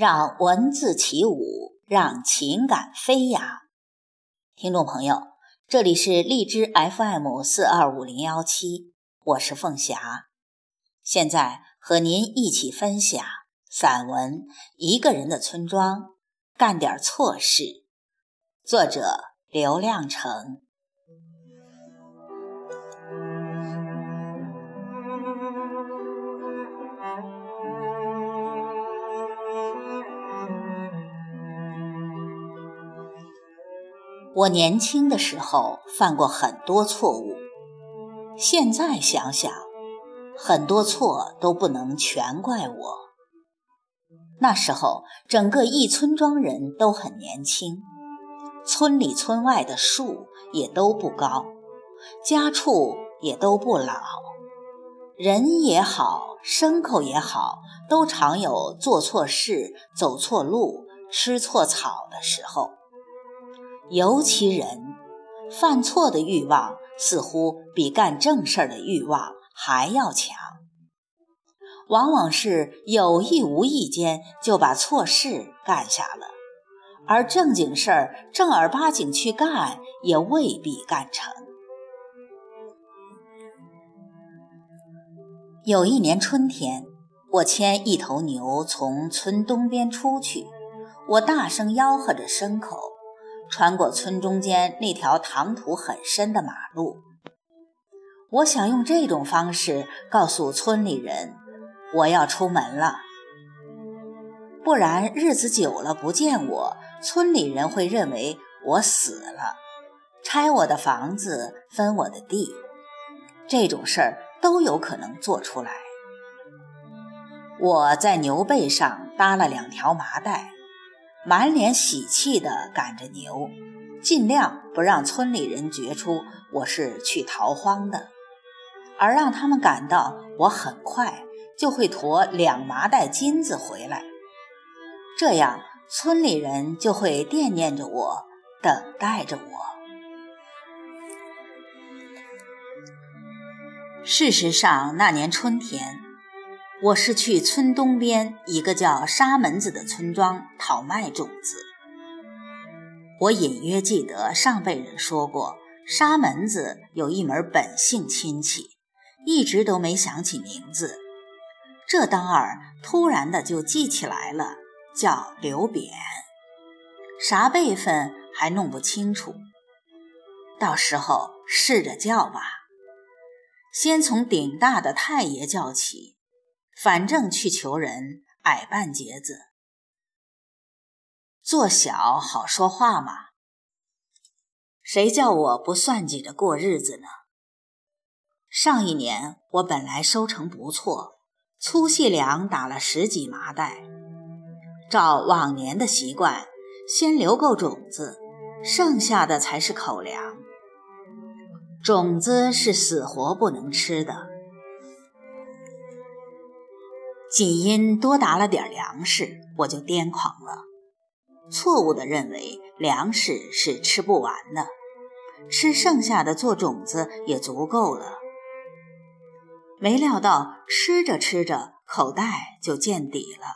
让文字起舞，让情感飞扬。听众朋友，这里是荔枝 FM 四二五零幺七，我是凤霞，现在和您一起分享散文《一个人的村庄干点错事》，作者刘亮程。我年轻的时候犯过很多错误，现在想想，很多错都不能全怪我。那时候，整个一村庄人都很年轻，村里村外的树也都不高，家畜也都不老，人也好，牲口也好，都常有做错事、走错路、吃错草的时候。尤其人犯错的欲望，似乎比干正事儿的欲望还要强。往往是有意无意间就把错事干下了，而正经事儿正儿八经去干，也未必干成。有一年春天，我牵一头牛从村东边出去，我大声吆喝着牲口。穿过村中间那条塘土很深的马路，我想用这种方式告诉村里人，我要出门了。不然日子久了不见我，村里人会认为我死了，拆我的房子，分我的地，这种事儿都有可能做出来。我在牛背上搭了两条麻袋。满脸喜气地赶着牛，尽量不让村里人觉出我是去逃荒的，而让他们感到我很快就会驮两麻袋金子回来。这样，村里人就会惦念着我，等待着我。事实上，那年春天。我是去村东边一个叫沙门子的村庄讨卖种子。我隐约记得上辈人说过，沙门子有一门本姓亲戚，一直都没想起名字。这当儿突然的就记起来了，叫刘扁。啥辈分还弄不清楚，到时候试着叫吧。先从顶大的太爷叫起。反正去求人，矮半截子，做小好说话嘛。谁叫我不算计着过日子呢？上一年我本来收成不错，粗细粮打了十几麻袋。照往年的习惯，先留够种子，剩下的才是口粮。种子是死活不能吃的。仅因多打了点粮食，我就癫狂了，错误地认为粮食是吃不完的，吃剩下的做种子也足够了。没料到吃着吃着，口袋就见底了。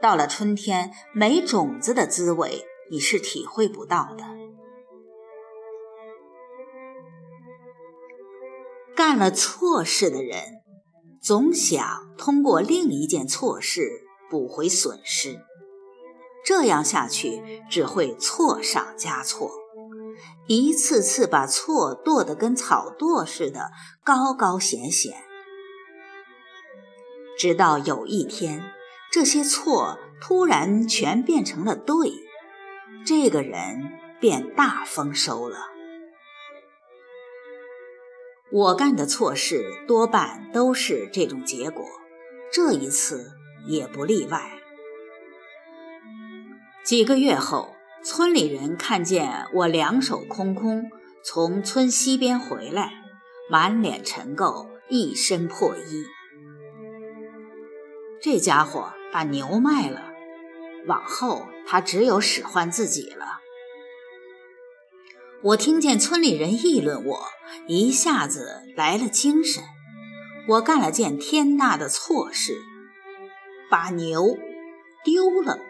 到了春天，没种子的滋味你是体会不到的。干了错事的人。总想通过另一件错事补回损失，这样下去只会错上加错，一次次把错剁得跟草垛似的高高显显，直到有一天，这些错突然全变成了对，这个人便大丰收了。我干的错事多半都是这种结果，这一次也不例外。几个月后，村里人看见我两手空空从村西边回来，满脸尘垢，一身破衣。这家伙把牛卖了，往后他只有使唤自己了。我听见村里人议论我，一下子来了精神。我干了件天大的错事，把牛丢了。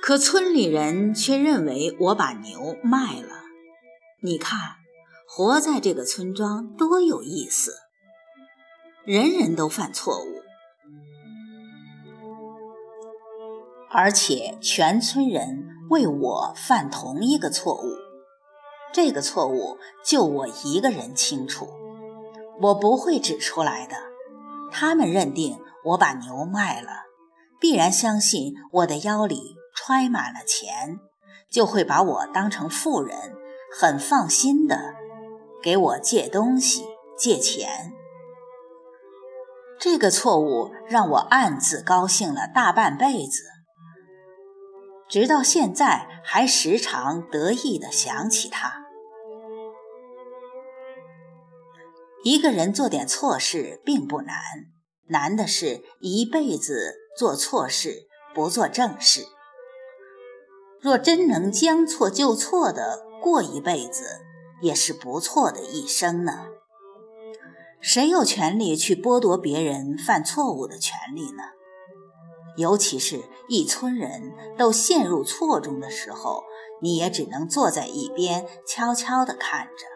可村里人却认为我把牛卖了。你看，活在这个村庄多有意思！人人都犯错误，而且全村人为我犯同一个错误。这个错误就我一个人清楚，我不会指出来的。他们认定我把牛卖了，必然相信我的腰里。揣满了钱，就会把我当成富人，很放心的给我借东西、借钱。这个错误让我暗自高兴了大半辈子，直到现在还时常得意的想起他。一个人做点错事并不难，难的是一辈子做错事，不做正事。若真能将错就错的过一辈子，也是不错的一生呢。谁有权利去剥夺别人犯错误的权利呢？尤其是一村人都陷入错中的时候，你也只能坐在一边悄悄地看着。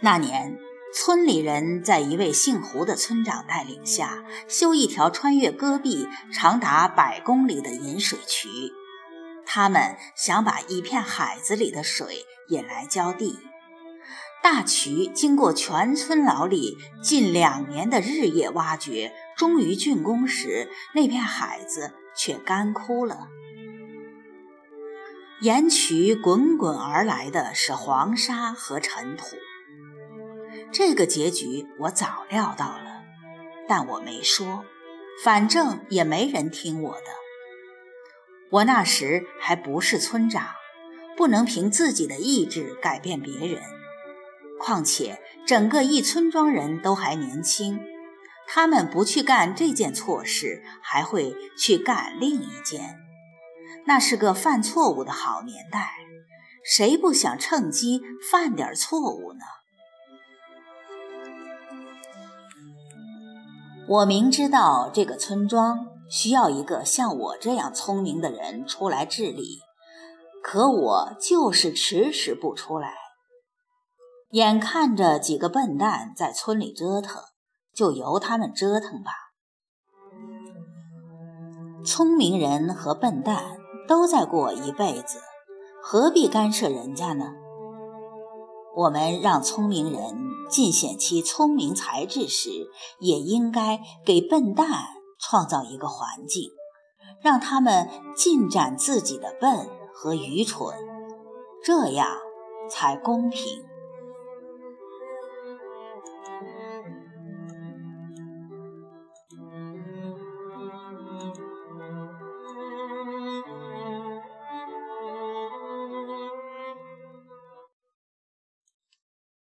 那年。村里人在一位姓胡的村长带领下，修一条穿越戈壁、长达百公里的引水渠。他们想把一片海子里的水引来浇地。大渠经过全村老李近两年的日夜挖掘，终于竣工时，那片海子却干枯了。沿渠滚滚而来的是黄沙和尘土。这个结局我早料到了，但我没说，反正也没人听我的。我那时还不是村长，不能凭自己的意志改变别人。况且整个一村庄人都还年轻，他们不去干这件错事，还会去干另一件。那是个犯错误的好年代，谁不想趁机犯点错误呢？我明知道这个村庄需要一个像我这样聪明的人出来治理，可我就是迟迟不出来。眼看着几个笨蛋在村里折腾，就由他们折腾吧。聪明人和笨蛋都在过一辈子，何必干涉人家呢？我们让聪明人尽显其聪明才智时，也应该给笨蛋创造一个环境，让他们尽展自己的笨和愚蠢，这样才公平。